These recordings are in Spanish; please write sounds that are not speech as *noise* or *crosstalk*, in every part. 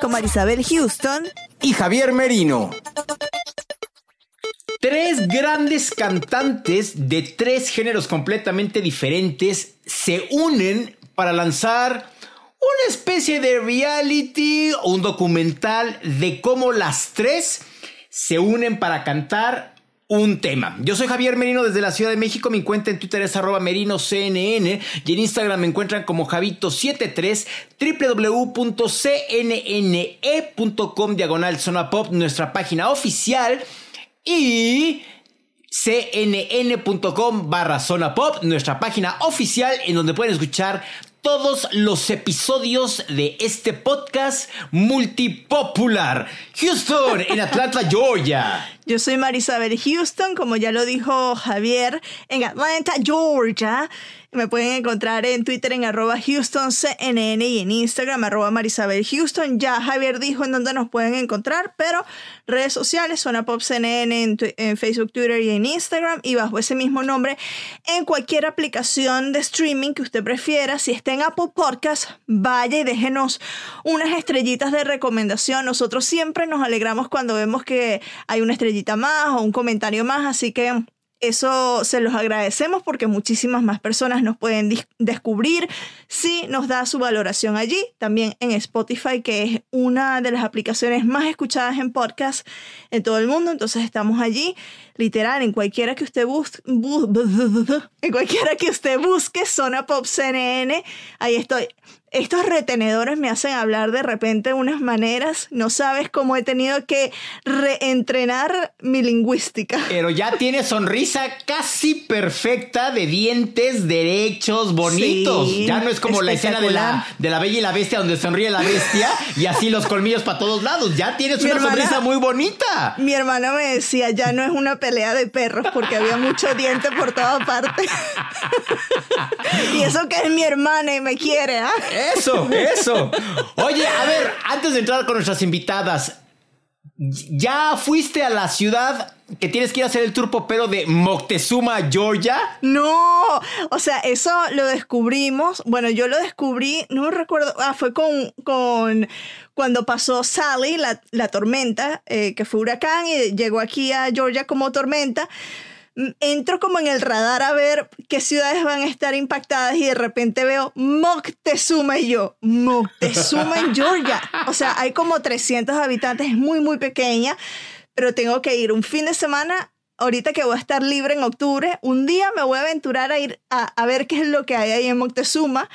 con Marisabel Houston y Javier Merino. Tres grandes cantantes de tres géneros completamente diferentes se unen para lanzar una especie de reality o un documental de cómo las tres se unen para cantar un tema. Yo soy Javier Merino desde la Ciudad de México. Mi cuenta en Twitter es arroba merinoCNN y en Instagram me encuentran como Javito73 www.cnne.com diagonal nuestra página oficial y cnn.com barra zona pop, nuestra página oficial en donde pueden escuchar todos los episodios de este podcast multipopular. Houston, en Atlanta, *laughs* Georgia. Yo soy Marisabel Houston, como ya lo dijo Javier, en Atlanta, Georgia. Me pueden encontrar en Twitter en arroba HoustonCNN y en Instagram arroba Marisabel Houston. Ya Javier dijo en dónde nos pueden encontrar, pero redes sociales, Zona Pop CNN en, en Facebook, Twitter y en Instagram. Y bajo ese mismo nombre en cualquier aplicación de streaming que usted prefiera. Si está en Apple Podcast, vaya y déjenos unas estrellitas de recomendación. Nosotros siempre nos alegramos cuando vemos que hay una estrellita más o un comentario más, así que eso se los agradecemos porque muchísimas más personas nos pueden descubrir si nos da su valoración allí. También en Spotify, que es una de las aplicaciones más escuchadas en podcast en todo el mundo. Entonces estamos allí, literal, en cualquiera que usted busque, *laughs* en cualquiera que usted busque, Zona Pop CNN, ahí estoy. Estos retenedores me hacen hablar de repente de unas maneras, no sabes cómo he tenido que reentrenar mi lingüística. Pero ya tiene sonrisa casi perfecta de dientes derechos, bonitos. Sí, ya no es como la escena de la, de la Bella y la Bestia donde sonríe la bestia y así los colmillos para todos lados. Ya tienes Mi una hermana- sonrisa muy bonita. Mi hermana me decía, ya no es una pelea de perros porque había mucho diente por toda parte. *laughs* y eso que es mi hermana y me quiere, ¿ah? Eso, eso. Oye, a ver, antes de entrar con nuestras invitadas, ¿ya fuiste a la ciudad que tienes que ir a hacer el tour popero de Moctezuma, Georgia? No, o sea, eso lo descubrimos. Bueno, yo lo descubrí, no recuerdo, ah, fue con, con cuando pasó Sally, la, la tormenta, eh, que fue huracán y llegó aquí a Georgia como tormenta. Entro como en el radar a ver qué ciudades van a estar impactadas y de repente veo Moctezuma y yo, Moctezuma en Georgia. O sea, hay como 300 habitantes, es muy, muy pequeña, pero tengo que ir un fin de semana ahorita que voy a estar libre en octubre, un día me voy a aventurar a ir a, a ver qué es lo que hay ahí en Moctezuma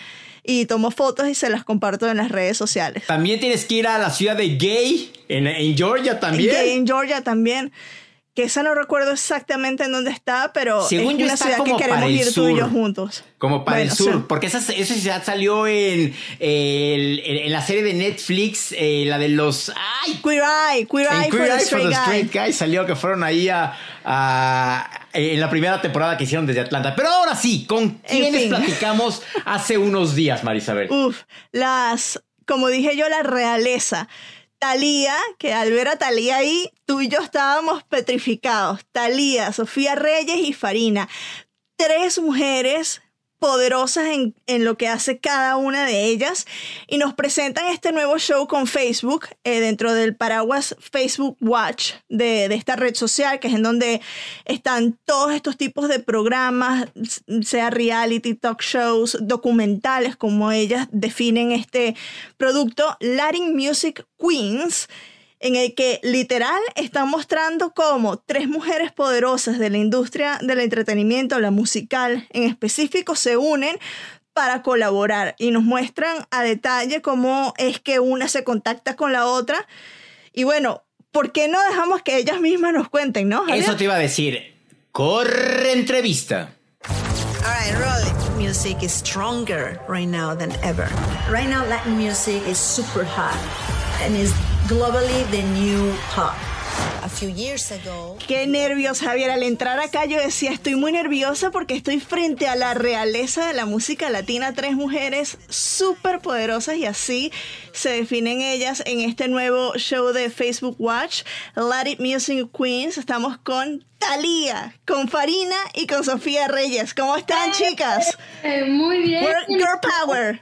y tomo fotos y se las comparto en las redes sociales. También tienes que ir a la ciudad de Gay, en, en Georgia también. Y en Georgia también, que esa no recuerdo exactamente en dónde está, pero Según es yo una está ciudad que queremos para el ir tú y yo sur. juntos. Como para Bueno, el sur, sí. porque esa, esa ciudad salió en, en, en la serie de Netflix, eh, la de los... ¡Ay! Queer Eye, Queer En Eye for the Straight the Guy. Straight Guys salió que fueron ahí a, a- en la primera temporada que hicieron desde Atlanta. Pero ahora sí, ¿con quiénes fin. platicamos hace unos días, Marisabel? *laughs* Uf, las, como dije yo, la realeza. Talía, que al ver a Talía ahí, tú y yo estábamos petrificados. Talía, Sofía Reyes y Farina. Tres mujeres poderosas en, en, lo que hace cada una de ellas y nos presentan este nuevo show con Facebook eh, dentro del paraguas Facebook Watch de, de, esta red social que es en donde están todos estos tipos de programas, sea reality, talk shows, documentales como ellas definen este producto, Latin Music Queens en el que literal están mostrando cómo tres mujeres poderosas de la industria del entretenimiento, la musical en específico, se unen para colaborar y nos muestran a detalle cómo es que una se contacta con la otra. Y bueno, ¿por qué no dejamos que ellas mismas nos cuenten, no? Eso te iba a decir. Corre entrevista. All right, roll Music is stronger right now than ever. Right now, Latin music is super hot and is globally the new pop. A few years ago. Qué nervios, Javier. Al entrar acá yo decía, estoy muy nerviosa porque estoy frente a la realeza de la música latina. Tres mujeres súper poderosas y así se definen ellas en este nuevo show de Facebook Watch, Latin Music Queens. Estamos con Talía, con Farina y con Sofía Reyes. ¿Cómo están, chicas? Eh, muy bien. Girl Power.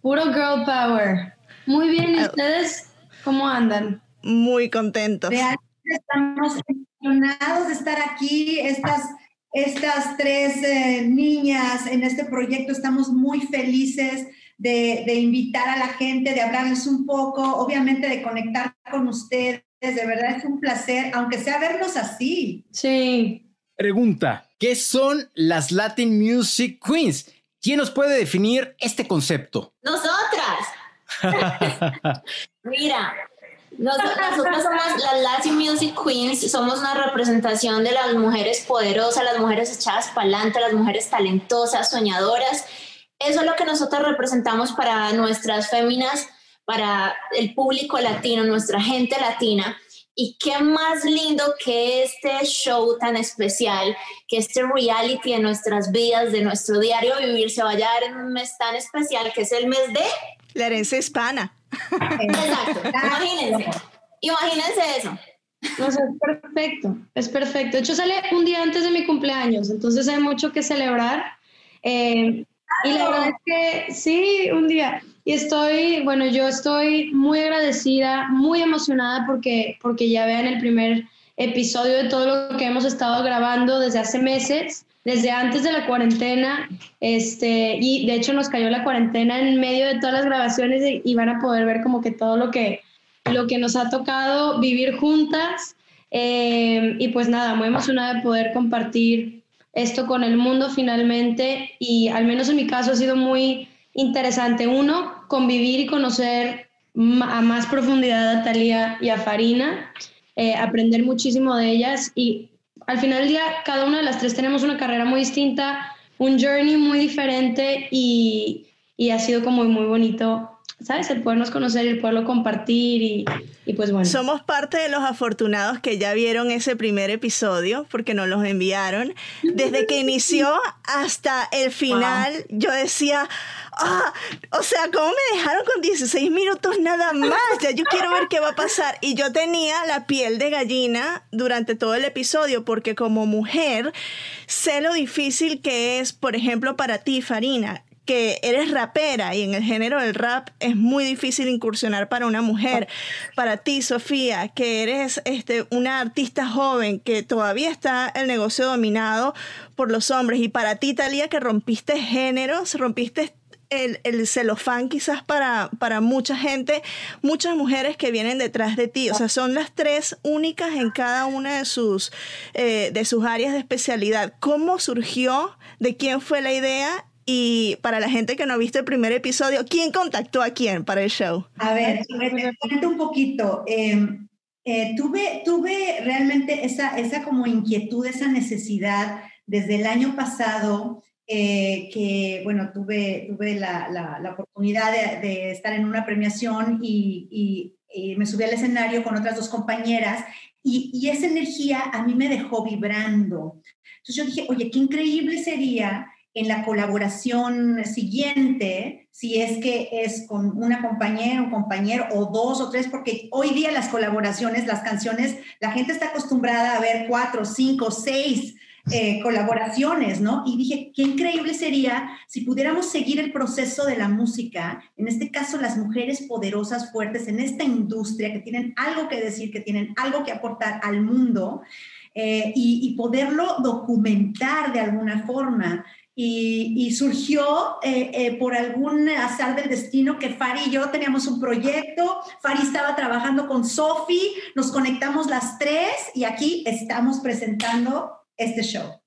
Puro Girl Power. Muy bien, ¿y ah. ustedes? ¿Cómo andan? Muy contentos. estamos emocionados de estar aquí, estas, estas tres eh, niñas en este proyecto. Estamos muy felices de, de, invitar a la gente, de hablarles un poco, obviamente de conectar con ustedes. De verdad es un placer, aunque sea verlos así. Sí. Pregunta, ¿qué son las Latin Music Queens? ¿Quién nos puede definir este concepto? Nosotras. *laughs* Mira, nosotros, somos las Latin Music Queens, somos una representación de las mujeres poderosas, las mujeres echadas para adelante, las mujeres talentosas, soñadoras. Eso es lo que nosotros representamos para nuestras féminas, para el público latino, nuestra gente latina. Y qué más lindo que este show tan especial, que este reality de nuestras vidas, de nuestro diario vivir, se vaya a dar en un mes tan especial que es el mes de la herencia hispana. Exacto, imagínense. Imagínense eso. es perfecto, es perfecto. De hecho, sale un día antes de mi cumpleaños, entonces hay mucho que celebrar. Eh, y la verdad es que sí, un día. Y estoy, bueno, yo estoy muy agradecida, muy emocionada porque, porque ya vean el primer episodio de todo lo que hemos estado grabando desde hace meses desde antes de la cuarentena, este, y de hecho nos cayó la cuarentena en medio de todas las grabaciones y, van a poder ver como que todo lo que, lo que nos ha tocado vivir juntas. Eh, y pues nada, muy emocionada de poder compartir esto con el mundo finalmente y al menos en mi caso ha sido muy interesante. Uno, convivir y conocer a más profundidad a Talía y a Farina, eh, aprender muchísimo de ellas y al final del día, cada una de las tres tenemos una carrera muy distinta, un journey muy diferente y, y ha sido como muy bonito ¿sabes? El podernos conocer y el poderlo compartir y, y, pues bueno. Somos parte de los afortunados que ya vieron ese primer episodio porque nos los enviaron. Desde que inició hasta el final, yo decía, ah, o sea, ¿cómo me dejaron con 16 minutos nada más? Ya yo quiero ver qué va a pasar. Y yo tenía la piel de gallina durante todo el episodio porque como mujer sé lo difícil que es, por ejemplo, para ti, Farina, que eres rapera y en el género del rap es muy difícil incursionar para una mujer. Para ti, Sofía, que eres este, una artista joven que todavía está el negocio dominado por los hombres. Y para ti, Talía, que rompiste géneros, rompiste el, el, celofán quizás para, para mucha gente, muchas mujeres que vienen detrás de ti. O sea, son las tres únicas en cada una de sus, eh, de sus áreas de especialidad. ¿Cómo surgió? ¿De quién fue la idea? Y para la gente que no ha visto el primer episodio, ¿quién contactó a quién para el show? A ver, te cuento un poquito. Em, eh, tuve, tuve realmente esa, esa como inquietud, esa necesidad desde el año pasado, eh, que, bueno, tuve, tuve la, la, oportunidad de, estar en una premiación y, y, me subí al escenario con otras dos compañeras y, y esa energía a mí me dejó vibrando. Entonces yo dije, oye, qué increíble sería en la colaboración siguiente, si es que es con una compañera, un compañero o dos o tres, porque hoy día las colaboraciones, las canciones, la gente está acostumbrada a ver cuatro, cinco, seis eh, colaboraciones, ¿no? Y dije, qué increíble sería si pudiéramos seguir el proceso de la música, en este caso las mujeres poderosas, fuertes en esta industria, que tienen algo que decir, que tienen algo que aportar al mundo. Eh, y, poderlo documentar de alguna forma. Y, surgió eh, eh, por algún azar del destino que Fari y yo teníamos un proyecto, Fari estaba trabajando con Sofi, nos conectamos las tres y aquí estamos presentando este show.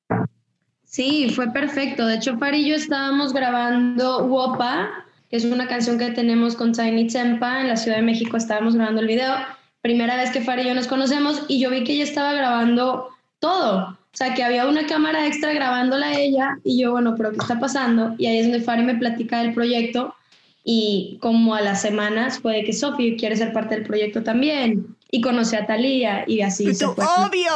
Sí, fue perfecto. De hecho, Fari y yo estábamos grabando Wopa, que es una canción que tenemos con Tiny Tempa en la Ciudad de México. Estábamos grabando el video. Primera vez que Fari y yo nos conocemos y yo vi que ella estaba grabando todo. O sea, que había una cámara extra grabándola a ella y yo, bueno, pero ¿qué está pasando? Y ahí es donde Fari me platica del proyecto y como a las semanas puede que Sofi quiere ser parte del proyecto también y conoce a Talía y así. obvio.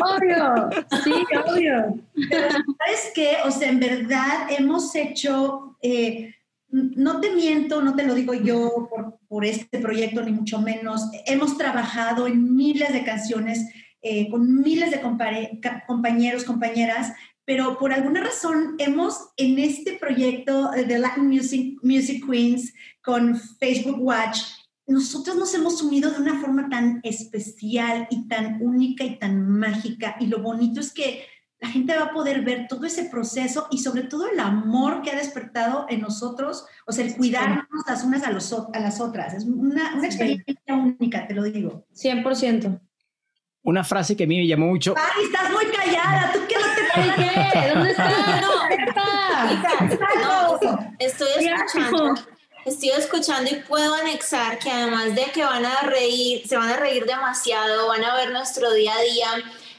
Obvio, sí, obvio. ¿Sabes qué? O sea, en verdad hemos hecho, eh, no te miento, no te lo digo yo por, por este proyecto, ni mucho menos, hemos trabajado en miles de canciones eh, con miles de compañeros, compañeras, pero por alguna razón hemos en este proyecto de Latin Music, Music Queens con Facebook Watch, nosotros nos hemos sumido de una forma tan especial y tan única y tan mágica. Y lo bonito es que la gente va a poder ver todo ese proceso y sobre todo el amor que ha despertado en nosotros, o sea, el cuidarnos las unas a, los, a las otras. Es una, una experiencia única, te lo digo. 100% una frase que a mí me llamó mucho. ¡Ay, estás muy callada! ¿Tú qué no te qué? ¿Dónde está? No, no, estoy escuchando. Estoy escuchando y puedo anexar que además de que van a reír, se van a reír demasiado, van a ver nuestro día a día,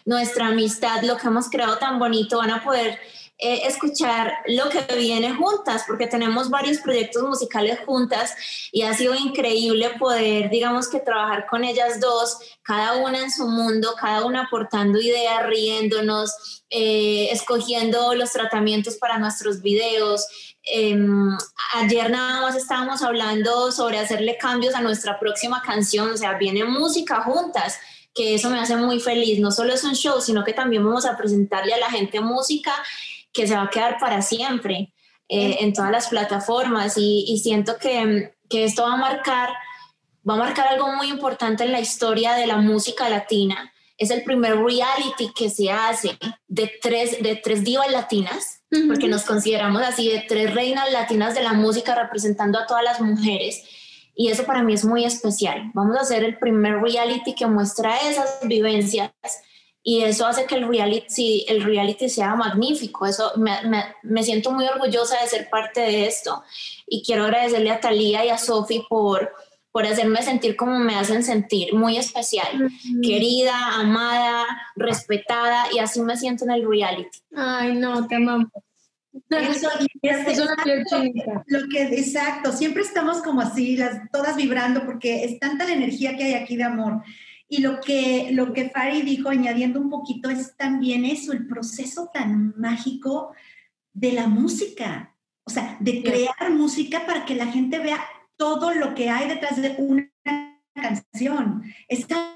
nuestra amistad, lo que hemos creado tan bonito, van a poder eh, escuchar lo que viene juntas, porque tenemos varios proyectos musicales juntas y ha sido increíble poder, digamos que trabajar con ellas dos, cada una en su mundo, cada una aportando ideas, riéndonos, eh, escogiendo los tratamientos para nuestros videos. Em, ayer nada más estábamos hablando sobre hacerle cambios a nuestra próxima canción, o sea, viene música juntas que eso me hace muy feliz. No solo es un show, sino que también vamos a presentarle a la gente música que se va a quedar para siempre eh, en todas las plataformas y, siento que, que, esto va a marcar, va a marcar algo muy importante en la historia de la música latina. Es el primer reality que se hace de tres, de tres divas latinas, porque nos consideramos así, de tres reinas latinas de la música representando a todas las mujeres. Y eso para mí es muy especial. Vamos a hacer el primer reality que muestra esas vivencias y eso hace que el reality, el reality sea magnífico. Eso me, me, siento muy orgullosa de ser parte de esto y quiero agradecerle a Talía y a Sofi por, por hacerme sentir como me hacen sentir, muy especial, querida, amada, respetada y así me siento en el reality. Ay, no, te amamos. Eso, es exacto, lo que exacto, siempre estamos como así, las, todas vibrando porque es tanta la energía que hay aquí de amor. Y lo que, lo que Fari dijo, añadiendo un poquito, es también eso, el proceso tan mágico de la música. O sea, de crear música para que la gente vea todo lo que hay detrás de una canción. Esa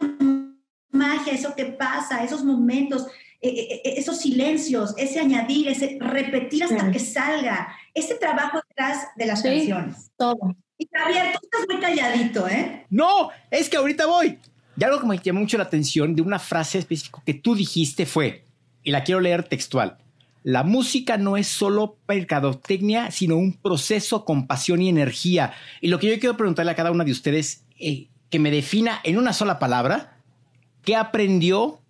magia, eso que pasa, esos momentos, e, e, e, esos silencios, ese añadir, ese repetir hasta que salga, ese trabajo detrás de las canciones. Todo. Y Javier, tú estás muy calladito, ¿eh? No, es que ahorita voy. Y algo que me llamó mucho la atención de una frase específica que tú dijiste fue, y la quiero leer textual, la música no es solo mercadotecnia, sino un proceso con pasión y energía. Y lo que yo quiero preguntarle a cada una de ustedes, eh, que me defina en una sola palabra, ¿qué aprendió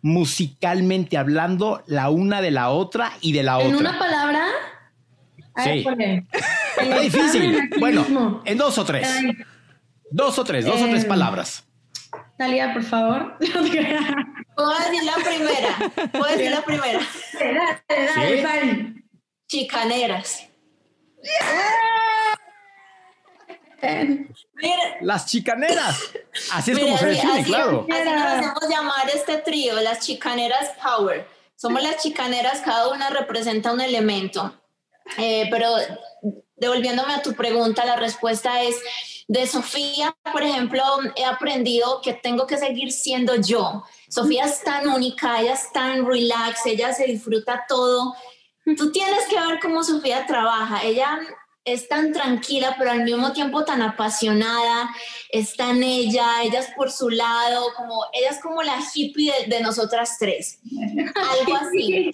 musicalmente hablando la una de la otra y de la otra? ¿En una palabra? Sí. *laughs* Está difícil. Bueno, en dos o tres. Dos o tres, dos o tres palabras. Talía, por favor. *laughs* Puedo decir la primera. Puedo decir la primera. Dale, dale, Chicaneras. las chicaneras. Así es como se define, claro. Así nos hacemos llamar este trío, las chicaneras Power. Somos las chicaneras, cada una representa un elemento. Eh, pero devolviéndome a tu pregunta, la respuesta es De Sofía, por ejemplo, he aprendido que tengo que seguir siendo yo. Sofía es tan única, ella es tan relax, ella se disfruta todo. Tú tienes que ver cómo Sofía trabaja. Ella es tan tranquila, pero al mismo tiempo tan apasionada, está en ella, ella es por su lado, como ella es como la hippie de, nosotras tres, algo así.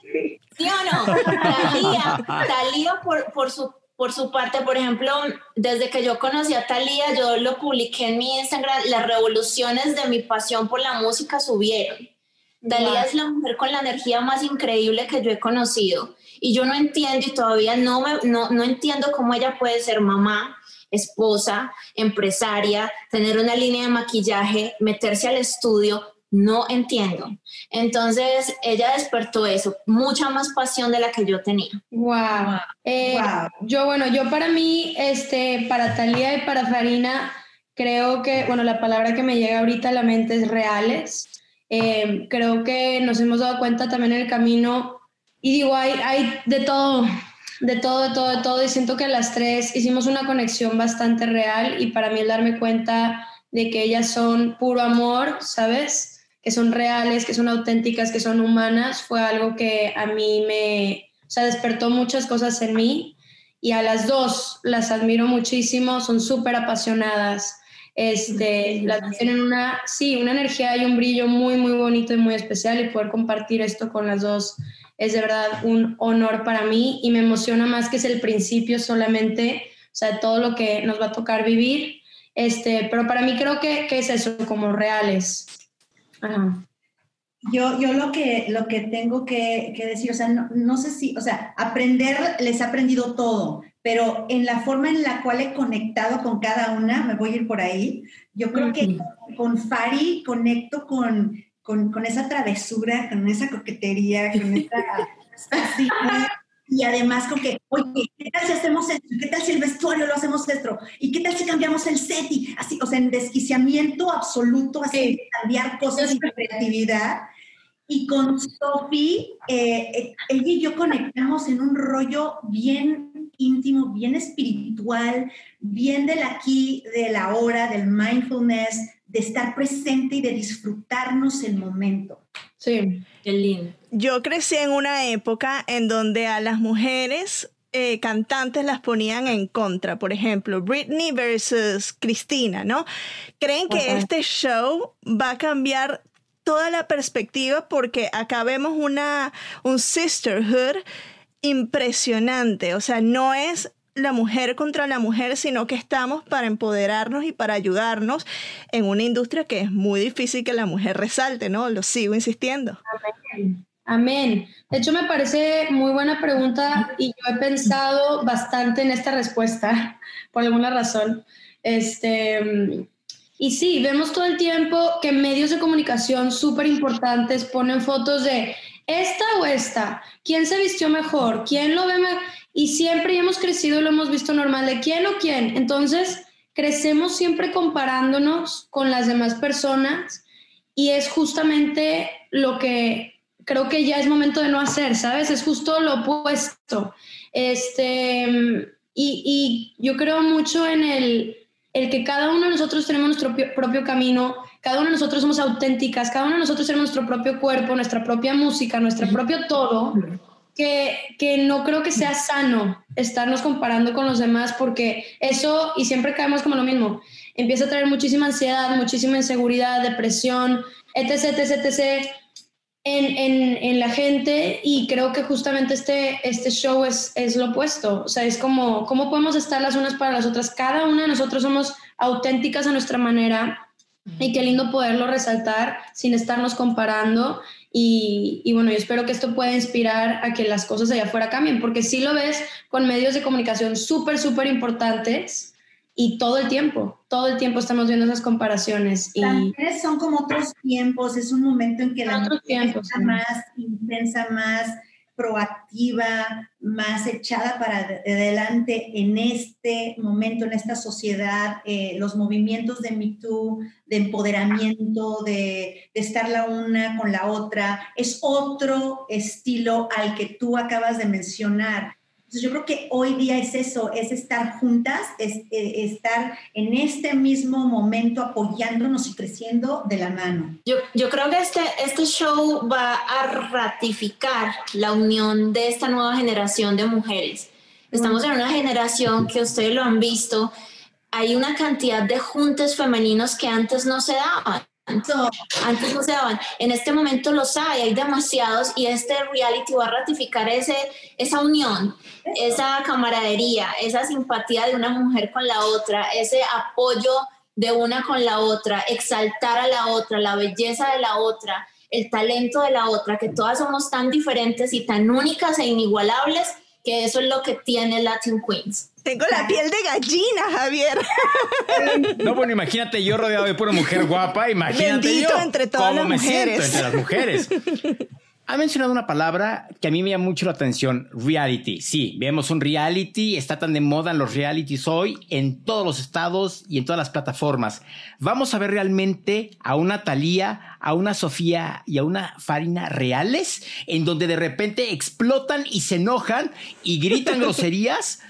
¿Sí o no? Talía, Talía por, por, su, por su parte, por ejemplo, desde que yo conocí a Talía, yo lo publiqué en mi Instagram, las revoluciones de mi pasión por la música subieron. Talía es la mujer con la energía más increíble que yo he conocido y yo no entiendo y todavía no, me, no, no entiendo cómo ella puede ser mamá, esposa, empresaria, tener una línea de maquillaje, meterse al estudio, no entiendo. Entonces ella despertó eso, mucha más pasión de la que yo tenía. Wow. Eh, yo, bueno, yo para mí, este, para Talía y para Farina, creo que, bueno, la palabra que me llega ahorita a la mente es reales. Eh, creo que nos hemos dado cuenta también en el camino y digo, hay, hay de todo, de todo, de todo, de todo. Y siento que las tres hicimos una conexión bastante real y para mí el darme cuenta de que ellas son puro amor, ¿sabes? Que son reales, que son auténticas, que son humanas, fue algo que a mí me, o sea, despertó muchas cosas en mí. Y a las dos las admiro muchísimo, son súper apasionadas. Este, las tienen una, sí, una energía y un brillo muy, muy bonito y muy especial y poder compartir esto con las dos es de verdad un honor para mí y me emociona más que es el principio solamente, o sea, todo lo que nos va a tocar vivir. Este, pero para mí creo que, que es eso, como reales. Yo, yo lo, que, lo que tengo que, que decir, o sea, no, no, sé si, o sea, aprender, les he aprendido todo, pero en la forma en la cual he conectado con cada una, me voy a ir por ahí, yo creo que con Fari conecto con, con, con, esa travesura, con esa coquetería, con esa... *laughs* así, y además con que, oye, ¿qué tal si hacemos esto? ¿Qué tal si el vestuario lo hacemos esto? ¿Y qué tal si cambiamos el set? Y así, o sea, en desquiciamiento absoluto, así, cambiar cosas y creatividad. Y con Sophie, eh, eh, ella y yo conectamos en un rollo bien íntimo, bien espiritual, bien del aquí, de la hora, del mindfulness, de estar presente y de disfrutarnos el momento. Sí, qué lindo. Yo crecí en una época en donde a las mujeres eh, cantantes las ponían en contra. Por ejemplo, Britney versus Cristina, ¿no? ¿Creen que este show va a cambiar toda la perspectiva? Porque acá vemos una, un sisterhood impresionante. O sea, no es la mujer contra la mujer, sino que estamos para empoderarnos y para ayudarnos en una industria que es muy difícil que la mujer resalte, ¿no? Lo sigo insistiendo. Amén. Amén. De hecho, me parece muy buena pregunta y yo he pensado bastante en esta respuesta, *laughs* por alguna razón. Este, y sí, vemos todo el tiempo que medios de comunicación súper importantes ponen fotos de esta o esta, quién se vistió mejor, quién lo ve mejor y siempre hemos crecido y lo hemos visto normal de quién o quién. Entonces, crecemos siempre comparándonos con las demás personas y es justamente lo que creo que ya es momento de no hacer, ¿sabes? Es justo lo opuesto. Este, y, y yo creo mucho en el, el que cada uno de nosotros tenemos nuestro propio camino, cada uno de nosotros somos auténticas, cada uno de nosotros tenemos nuestro propio cuerpo, nuestra propia música, nuestro propio todo que, no creo que sea sano estarnos comparando con los demás porque eso, y siempre caemos como lo mismo, empieza a traer muchísima ansiedad, muchísima inseguridad, depresión, etc., etc., etc., en, la gente y creo que justamente este, este show es, es lo opuesto, o sea, es como, ¿cómo podemos estar las unas para las otras? Cada una de nosotros somos auténticas a nuestra manera y qué lindo poderlo resaltar sin estarnos comparando. Y, bueno, yo espero que esto pueda inspirar a que las cosas allá afuera cambien, porque sí lo ves con medios de comunicación súper, súper importantes y todo el tiempo, todo el tiempo estamos viendo esas comparaciones. Y... También son como otros tiempos, es un momento en que la música está más intensa, más proactiva, más echada para adelante en este momento, en esta sociedad, eh, los movimientos de Me Too, de empoderamiento, de, de, estar la una con la otra, es otro estilo al que tú acabas de mencionar. Entonces yo creo que hoy día es eso, es estar juntas, es eh, estar en este mismo momento apoyándonos y creciendo de la mano. Yo, yo creo que este, este show va a ratificar la unión de esta nueva generación de mujeres. Estamos en una generación que ustedes lo han visto, hay una cantidad de juntes femeninos que antes no se daban. Antes no se daban. En este momento los hay, hay demasiados y este reality va a ratificar ese, esa unión, esa camaradería, esa simpatía de una mujer con la otra, ese apoyo de una con la otra, exaltar a la otra, la belleza de la otra, el talento de la otra, que todas somos tan diferentes y tan únicas e inigualables, que eso es lo que tiene Latin Queens. Tengo la piel de gallina, Javier. *laughs* No, bueno, imagínate yo rodeado de pura mujer guapa, imagínate Bendito yo entre todas cómo las me mujeres. siento entre las mujeres. *laughs* Ha mencionado una palabra que a mí me llama mucho la atención, reality. Sí, vemos un reality, está tan de moda en los realities hoy, en todos los estados y en todas las plataformas. Vamos a ver realmente a una Thalía, a una Sofía y a una Farina reales, en donde de repente explotan y se enojan y gritan *laughs* groserías.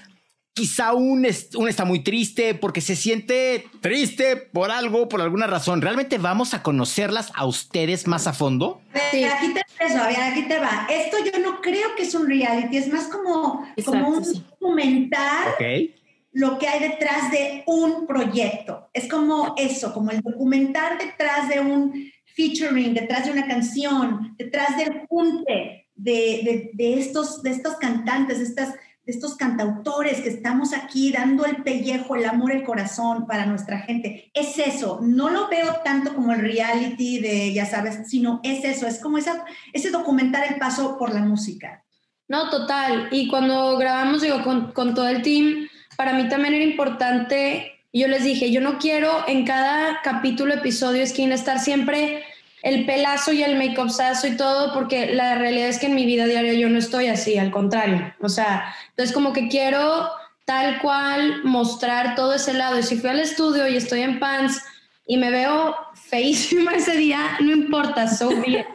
Quizá un, un está muy triste porque se siente triste por algo, por alguna razón. ¿Realmente vamos a conocerlas a ustedes más a fondo? Sí. Aquí te eso, a ver, aquí te va. Esto yo no creo que es un reality, es más como, Exacto, como un sí. documental Ok. lo que hay detrás de un proyecto. Es como eso, como el documentar detrás de un featuring, detrás de una canción, detrás del junte de, de- de estos, de estos cantantes, de, estas, de estos cantautores que estamos aquí dando el pellejo, el amor, el corazón para nuestra gente. Es eso, no lo veo tanto como el reality de, ya sabes, sino es eso, es como esa, ese documentar el paso por la música. No, total. Y cuando grabamos, digo, con, con todo el team, para mí también era importante, yo les dije, yo no quiero en cada capítulo, episodio, skin, estar siempre el pelazo y el make-upsazo y todo, porque la realidad es que en mi vida diaria yo no estoy así, al contrario. O sea, entonces como que quiero tal cual mostrar todo ese lado. Y si fui al estudio y estoy en pants y me veo feísima *laughs* ese día, no importa, so it.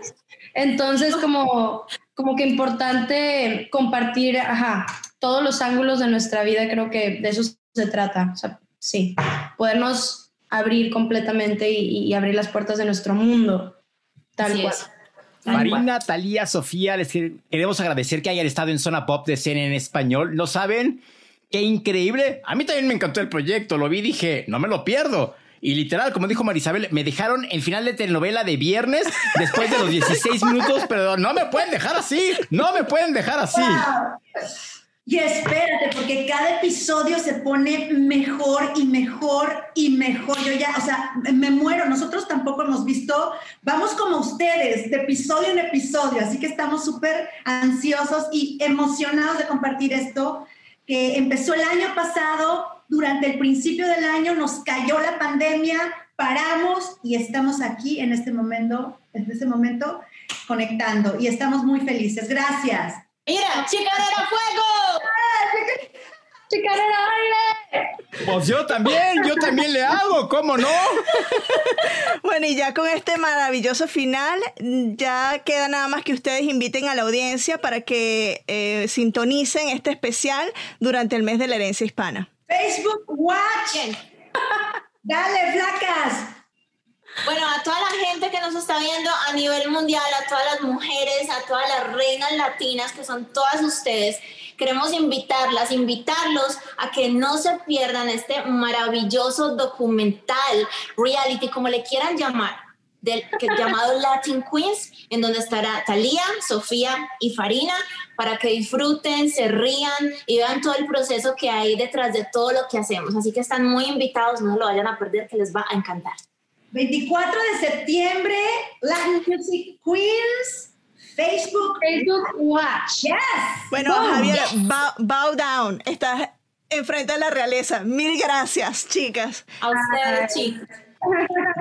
Entonces, como, como que importante compartir, ajá, todos los ángulos de nuestra vida, creo que de eso se trata. O sea, sí, podernos abrir completamente y abrir las puertas de nuestro mundo, tal Así cual. es. Tal cual. Marina, Talía, Sofía, les queremos agradecer que hayan estado en Zona Pop de CNN en español. ¿No saben? ¡Qué increíble! A mí también me encantó el proyecto, lo vi y dije, no me lo pierdo. Y literal, como dijo Marisabel, me dejaron el final de telenovela de viernes después de los 16 minutos, pero no me pueden dejar así, no me pueden dejar así. Y espérate, porque cada episodio se pone mejor y mejor y mejor. Yo ya, o sea, me muero. Nosotros tampoco hemos visto, vamos como ustedes, de episodio en episodio. Así que estamos súper ansiosos y emocionados de compartir esto, que empezó el año pasado. Durante el principio del año nos cayó la pandemia, paramos y estamos aquí en este momento, en este momento conectando y estamos muy felices. Gracias. Mira, chicanera fuego. *laughs* ¡Chicanera aire! Pues yo también, yo también le hago, ¿cómo no? *laughs* Bueno, y ya con este maravilloso final, ya queda nada más que ustedes inviten a la audiencia para que eh, sintonicen este especial durante el mes de la herencia hispana. Facebook Watch. Dale, flacas. Bueno, a toda la gente que nos está viendo a nivel mundial, a todas las mujeres, a todas las reinas latinas que son todas ustedes, queremos invitarlas, invitarlos a que no se pierdan este maravilloso documental, reality, como le quieran llamar, del, que, llamado Latin Queens, en donde estará Thalía, Sofía y Farina, para que disfruten, se rían y vean todo el proceso que hay detrás de todo lo que hacemos. Así que están muy invitados, no lo vayan a perder, que les va a encantar. 24 de septiembre, Latin Music Queens, Facebook. Facebook Watch. Yes. Bueno, Boom. Javier, bow, bow down. Estás enfrente de la realeza. Mil gracias, chicas. A ustedes, chicos.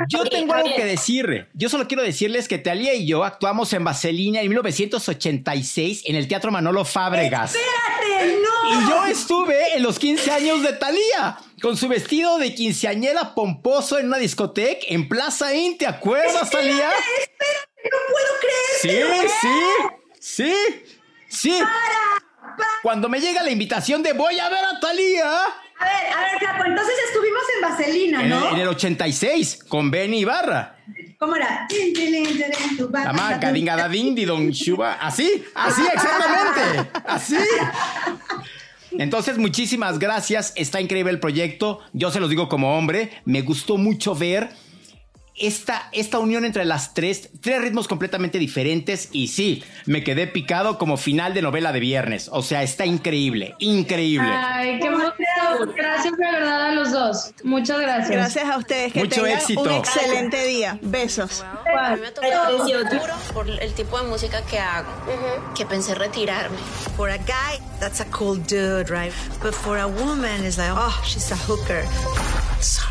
Yo tengo algo que decir. Yo solo quiero decirles que Talía y yo actuamos en Vaselina en 1986 en el Teatro Manolo Fábregas. Espérate, no. Y yo estuve en los 15 años de Talía con su vestido de quinceañera pomposo en una discoteca en Plaza In, ¿te acuerdas, Talía? No puedo creer. Sí, sí, sí, sí. Para, para. cuando me llega la invitación de voy a ver a Talía. A ver, a ver, Flaco, entonces estuvimos en Vaselina, En, ¿no? en el 86, con Benny Ibarra. ¿Cómo era? La marca, dinga, din, di, don, shuba. Así, así, exactamente. *laughs* Así. Entonces, muchísimas gracias. Está increíble el proyecto. Yo se los digo como hombre. Me gustó mucho ver esta, esta unión entre las tres, tres ritmos completamente diferentes. Y sí, me quedé picado como final de novela de viernes. O sea, está increíble, increíble. Ay, qué. Gracias de verdad a los dos. Muchas gracias. Gracias a ustedes. Que Mucho tengan éxito. un excelente día. Besos. A mí me tocó duro por el tipo de música que hago, que pensé retirarme. For a guy, that's a cool dude, right? But for a woman, it's like, oh, she's a hooker. Sorry.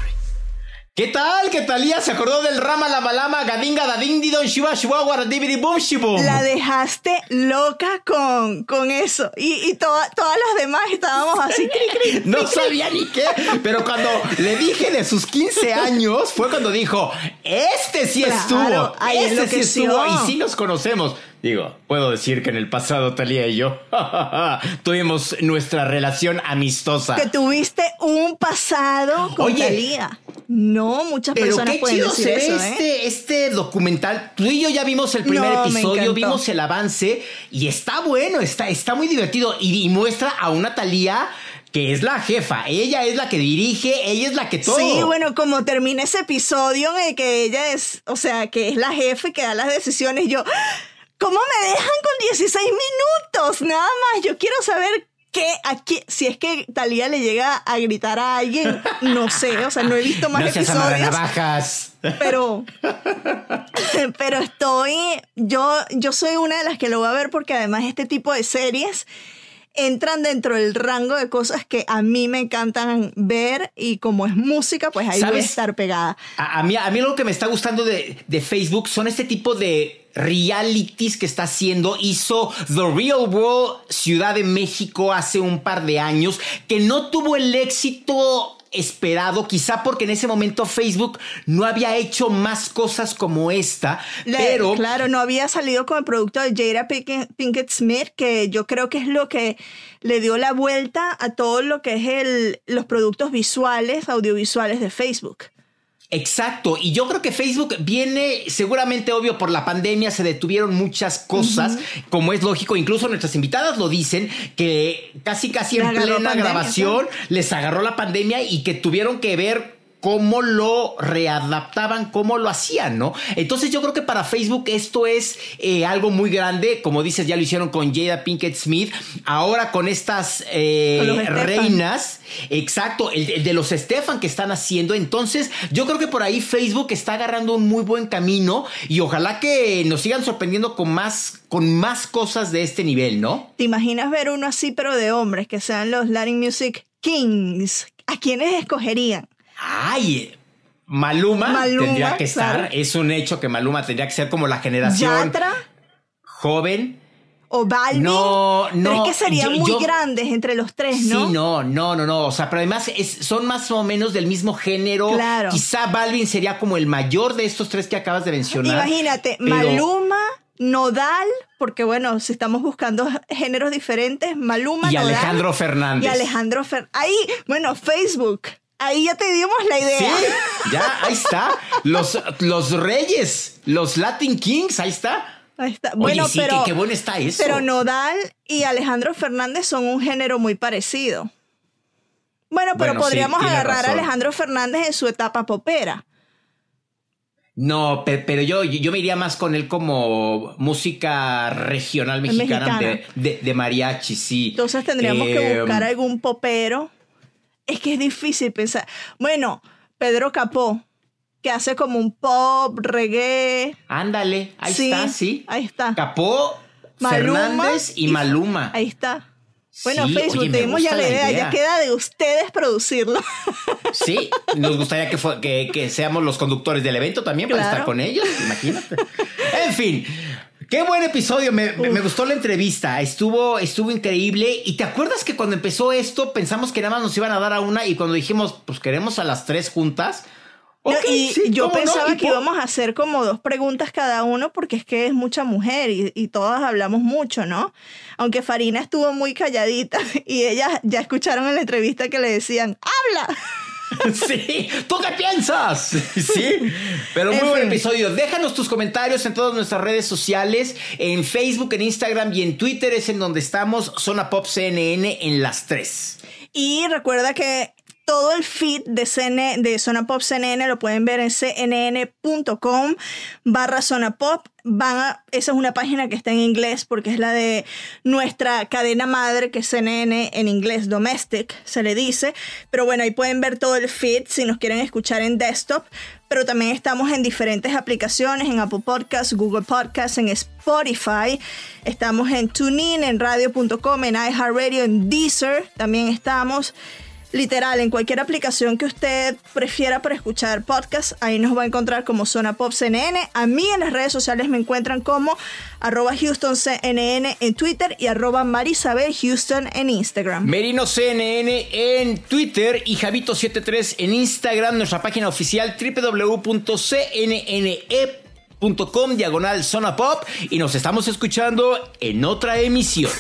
¿Qué tal? ¿Qué Talía se acordó del Rama Lama Lama Gadinga Dadin Didon Shiva Shiva Guaradibidi Boom Shibum? La dejaste loca con, con eso. Y, y toda- todas las demás estábamos así. cri, cri, No sabía ni qué, pero cuando le dije de sus 15 años fue cuando dijo, este sí Claro, estuvo, ahí este sí estuvo y sí nos conocemos. Digo, puedo decir que en el pasado Talía y yo *laughs* tuvimos nuestra relación amistosa. Que tuviste un pasado con Oye. Talía. No, muchas Pero personas qué pueden chido decir se ve eso, ¿eh? este, este documental. Tú y yo ya vimos el primer No, episodio, vimos el avance y está bueno, está, está muy divertido y, y muestra a una Talía que es la jefa. Ella es la que dirige, ella es la que todo. Sí, bueno, como termina ese episodio en el que ella es, o sea, que es la jefe que da las decisiones, yo, ¿cómo me dejan con 16 minutos? Nada más, yo quiero saber qué, aquí, si es que Talía le llega a gritar a alguien, no sé, o sea, no he visto más *laughs* no episodios. pero *laughs* pero estoy yo yo soy una de las que lo voy a ver porque además este tipo de series entran dentro del rango de cosas que a mí me encantan ver y como es música pues ahí voy a ¿Sabes? estar pegada A, a mí, a mí lo que me está gustando de, de Facebook son este tipo de realities que está haciendo. Hizo The Real World Ciudad de México hace un par de años, que no tuvo el éxito esperado, quizá porque en ese momento Facebook no había hecho más cosas como esta, Le- pero claro no había salido con el producto de Jada Pinkett, Pinkett Smith que yo creo que es lo que le dio la vuelta a todo lo que es el, los productos visuales audiovisuales de Facebook Exacto, y yo creo que Facebook viene seguramente obvio por la pandemia, se detuvieron muchas cosas, como es lógico, incluso nuestras invitadas lo dicen, que casi casi en plena pandemia, grabación les agarró la pandemia y que tuvieron que ver cómo lo readaptaban, cómo lo hacían, ¿no? Entonces yo creo que para Facebook esto es eh, algo muy grande, como dices, ya lo hicieron con Jada Pinkett Smith, ahora con estas eh, reinas, exacto, el, el de los Stefan que están haciendo, entonces yo creo que por ahí Facebook está agarrando un muy buen camino y ojalá que nos sigan sorprendiendo con más, con más cosas de este nivel, ¿no? ¿Te imaginas ver uno así, pero de hombres, que sean los Latin Music Kings? ¿A quiénes escogerían? Ay, Maluma, Maluma, tendría que estar, claro. es un hecho que Maluma tendría que ser como la generación ¿Yatra joven. o Balvin? No, Pero no, es que serían yo- muy yo- grandes entre los tres, ¿no? Sí, no, no, no, no. O sea, pero además es- son más o menos del mismo género. Claro. Quizá Balvin sería como el mayor de estos tres que acabas de mencionar. Imagínate, pero- Maluma, Nodal, porque bueno, si estamos buscando géneros diferentes, Maluma, Y Nodal, Alejandro Fernández. Y Alejandro Fernández. Ahí, bueno, Facebook. Ahí ya te dimos la idea. Sí, ya, ahí está. Los, los reyes, los Latin Kings, ahí está. Ahí está. Oye, Bueno, sí, pero, qué, qué bueno está eso. pero Nodal y Alejandro Fernández son un género muy parecido. Bueno, pero Bueno, podríamos agarrar a. Alejandro Fernández en su etapa popera. No, pe- pero yo, yo me iría más con él como música regional mexicana, Mexicana. De, de- de mariachi, sí. Entonces tendríamos que Eh, buscar algún popero. Es que es difícil pensar. Bueno, Pedro Capó, que hace como un pop, reggae. Ándale, ahí Sí, está, sí. ahí está. Capó, Maluma Fernández y, Maluma. Ahí está. Bueno, Sí, Facebook, oye, tenemos ya la idea. idea. Ya queda de ustedes producirlo. Sí, nos gustaría que, fue- que, que seamos los conductores del evento también para Claro. estar con ellos, imagínate. En fin, qué buen episodio, me, me- gustó la entrevista, estuvo, estuvo increíble. ¿Y te acuerdas que cuando empezó esto pensamos que nada más nos iban a dar a una y cuando dijimos, pues queremos a las tres juntas? y yo pensaba que íbamos a hacer como dos preguntas cada uno porque es que es mucha mujer y, y todas hablamos mucho, ¿no? Aunque Farina estuvo muy calladita *laughs* y ellas ya escucharon en la entrevista que le decían, ¡habla! *laughs* Sí, ¿tú qué piensas? Sí, pero muy buen episodio. Déjanos tus comentarios en todas nuestras redes sociales, en Facebook, en Instagram y en Twitter es en donde estamos, Zona Pop CNN en las tres. Y recuerda que todo el feed de, CN, de Zona Pop CNN lo pueden ver en cnn.com barra Zona Pop. Esa es una página que está en inglés porque es la de nuestra cadena madre que es CNN en inglés, domestic se le dice. Pero bueno, ahí pueden ver todo el feed si nos quieren escuchar en desktop. Pero también estamos en diferentes aplicaciones, en Apple Podcasts, Google Podcasts, en Spotify. Estamos en TuneIn, en radio.com, en iHeartRadio, en Deezer. También estamos literal, en cualquier aplicación que usted prefiera para escuchar podcast, ahí nos va a encontrar como Zona Pop CNN. A mí en las redes sociales me encuentran como arroba Houston CNN en Twitter y arroba Marisabel Houston en Instagram. Merino CNN en Twitter y Javito73 en Instagram, nuestra página oficial www.cnne.com diagonal Zona Pop y nos estamos escuchando en otra emisión.